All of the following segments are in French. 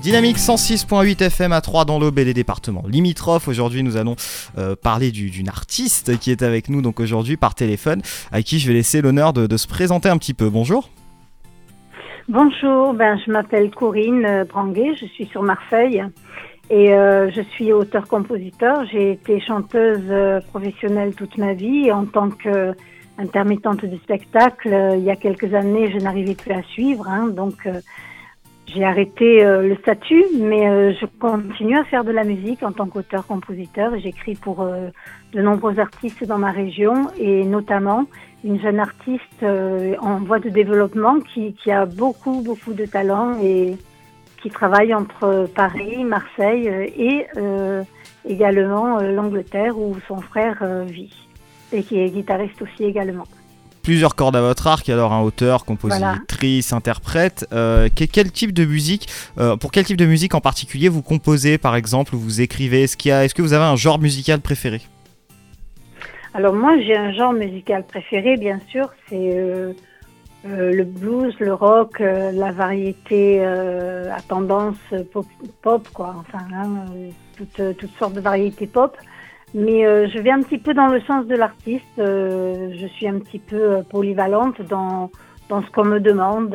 Dynamique 106.8 FM à 3 dans l'Aube et les départements limitrophes. Aujourd'hui, nous allons euh, parler d'une artiste qui est avec nous donc aujourd'hui par téléphone, à qui je vais laisser l'honneur de, se présenter un petit peu. Bonjour. Bonjour, ben, je m'appelle Corinne euh, Branguet, je suis sur Marseille et euh, je suis auteur-compositeur. J'ai été chanteuse professionnelle toute ma vie en tant qu'intermittente du spectacle, il y a quelques années, je n'arrivais plus à suivre, hein, donc j'ai arrêté euh, le statut, mais euh, je continue à faire de la musique en tant qu'auteur-compositeur. J'écris pour euh, de nombreux artistes dans ma région et notamment une jeune artiste en voie de développement qui, qui, a beaucoup, beaucoup de talent et qui travaille entre Paris, Marseille et également l'Angleterre où son frère vit et qui est guitariste aussi également plusieurs cordes à votre arc, alors un auteur, compositrice, interprète. Euh, quel, type de musique, euh, pour quel type de musique en particulier vous composez par exemple, ou vous écrivez? Est-ce qu'il est-ce que vous avez un genre musical préféré? Alors moi j'ai un genre musical préféré, bien sûr, c'est euh, le blues, le rock, la variété à tendance pop, pop quoi, enfin hein, toutes, toutes sortes de variétés pop. Mais euh, je vais un petit peu dans le sens de l'artiste. Euh, je suis un petit peu euh, polyvalente dans, dans ce qu'on me demande.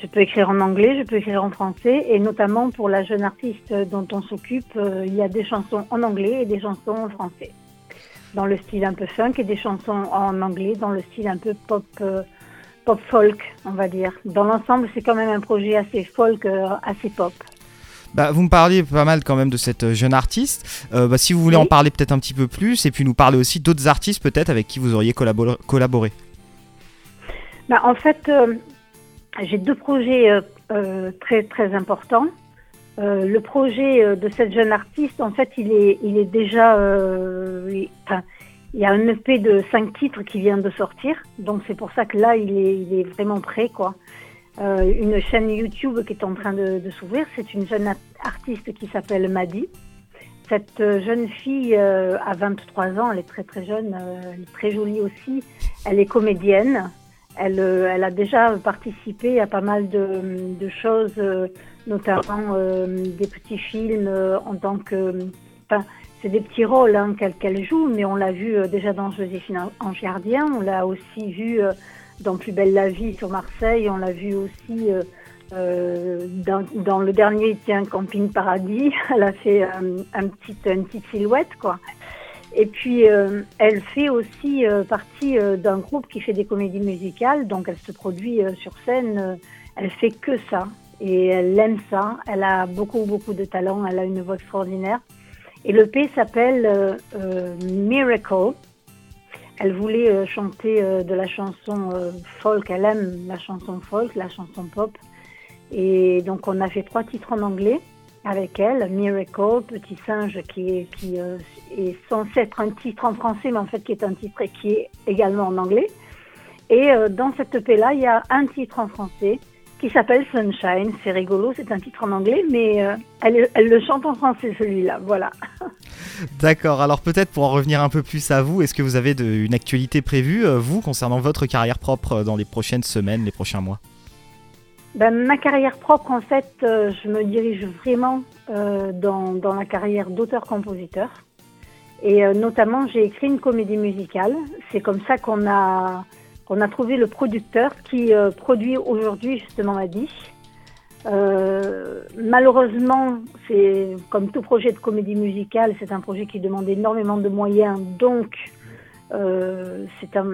je peux écrire en anglais, je peux écrire en français. Et notamment pour la jeune artiste dont on s'occupe, il y a des chansons en anglais et des chansons en français. Dans le style un peu funk et des chansons en anglais dans le style un peu pop, pop folk, on va dire. Dans l'ensemble, c'est quand même un projet assez folk, assez pop. Bah, vous me parliez pas mal quand même de cette euh, jeune artiste. Euh, bah, si vous voulez en parler peut-être un petit peu plus, et puis nous parler aussi d'autres artistes peut-être avec qui vous auriez collaboré. Bah, en fait, euh, j'ai deux projets très très importants. le projet de cette jeune artiste, en fait, il est, il est déjà. il y a un EP de cinq titres qui vient de sortir, donc c'est pour ça que là, il est, il est vraiment prêt, quoi. Euh, une chaîne YouTube qui est en train de, s'ouvrir. C'est une jeune artiste qui s'appelle Madi. Cette euh, jeune fille euh, a 23 ans, elle est très très jeune, elle est très jolie aussi. Elle est comédienne. Elle, elle a déjà participé à pas mal de, de choses, notamment des petits films en tant que. Enfin, c'est des petits rôles hein, qu'elle joue, mais on l'a vu déjà dans Joséphine Angiardien, on l'a aussi vu dans Plus belle la vie sur Marseille. On l'a vu aussi euh, euh, dans, le dernier Tiens Camping Paradis. Elle a fait euh, une petite silhouette, quoi. Et puis, elle fait aussi partie d'un groupe qui fait des comédies musicales. Donc, elle se produit sur scène. elle fait que ça. Et elle aime ça. Elle a beaucoup, beaucoup de talent. Elle a une voix extraordinaire. Et le P s'appelle Miracle. Elle voulait euh, chanter euh, de la chanson euh, folk. Elle aime la chanson folk, la chanson pop. Et donc, on a fait trois titres en anglais avec elle. Miracle, Petit singe, qui est, censé être un titre en français, mais en fait qui est un titre qui est également en anglais. Et dans cette EP-là, il y a un titre en français qui s'appelle Sunshine. C'est rigolo, c'est un titre en anglais, mais euh, elle, le chante en français celui-là, voilà. D'accord, alors peut-être pour en revenir un peu plus à vous, est-ce que vous avez une actualité prévue, euh, vous, concernant votre carrière propre euh, dans les prochaines semaines, les prochains mois? Ben, Ma carrière propre, en fait, je me dirige vraiment dans, dans, la carrière d'auteur-compositeur. Et notamment, j'ai écrit une comédie musicale. C'est comme ça qu'on a on a trouvé le producteur qui euh, produit aujourd'hui justement la Euh, malheureusement, c'est comme tout projet de comédie musicale, c'est un projet qui demande énormément de moyens, donc euh, c'est un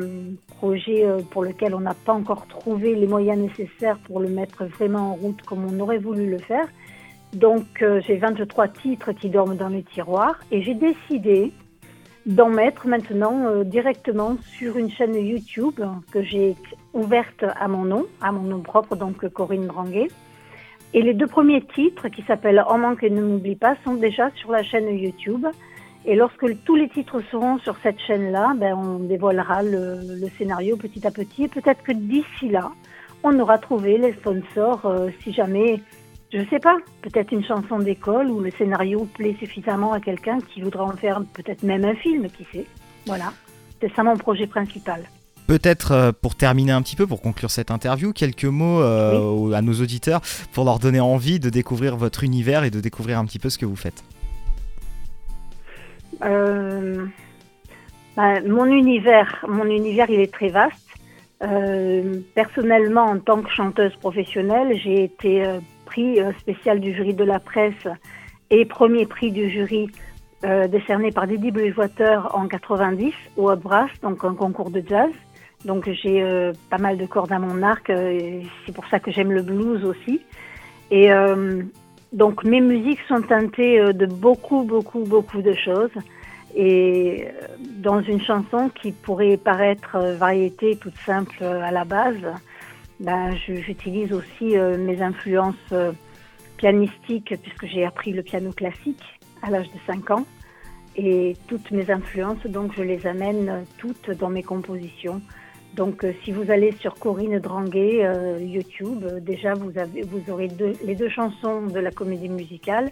projet euh, pour lequel on n'a pas encore trouvé les moyens nécessaires pour le mettre vraiment en route comme on aurait voulu le faire. Donc j'ai 23 titres qui dorment dans les tiroirs et j'ai décidé d'en mettre maintenant euh, directement sur une chaîne YouTube que j'ai ouverte à mon nom, à mon nom propre, donc Corinne Branguet. Et les deux premiers titres, qui s'appellent En manque et ne m'oublie pas, sont déjà sur la chaîne YouTube. Et lorsque tous les titres seront sur cette chaîne-là, ben, on dévoilera le, scénario petit à petit. Et peut-être que d'ici là, on aura trouvé les sponsors euh, si jamais je sais pas, peut-être une chanson d'école où le scénario plaît suffisamment à quelqu'un qui voudra en faire peut-être même un film, qui sait. Voilà, c'est ça mon projet principal. Peut-être euh, pour terminer un petit peu, pour conclure cette interview, quelques mots à nos auditeurs pour leur donner envie de découvrir votre univers et de découvrir un petit peu ce que vous faites. Bah, mon univers, mon univers, il est très vaste. personnellement, en tant que chanteuse professionnelle, j'ai été prix spécial du jury de la presse et premier prix du jury euh, décerné par Didi Bluewater en 90 au Brass, donc un concours de jazz. Donc j'ai euh, pas mal de cordes à mon arc, euh, c'est pour ça que j'aime le blues aussi. Et donc mes musiques sont teintées de beaucoup, beaucoup, beaucoup de choses. Et dans une chanson qui pourrait paraître variété toute simple à la base, ben, j'utilise aussi mes influences pianistiques puisque j'ai appris le piano classique à l'âge de 5 ans. Et toutes mes influences, donc je les amène toutes dans mes compositions. Donc euh, si vous allez sur Corinne Dranguet, euh, YouTube, euh, déjà vous, avez, vous aurez les deux chansons de la comédie musicale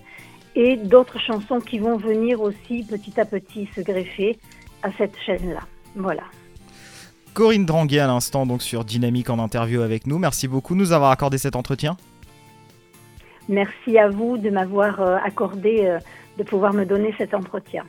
et d'autres chansons qui vont venir aussi petit à petit se greffer à cette chaîne-là. Voilà. Corinne Dranguet à l'instant donc sur Dynamique en interview avec nous. Merci beaucoup de nous avoir accordé cet entretien. Merci à vous de m'avoir accordé de pouvoir me donner cet entretien.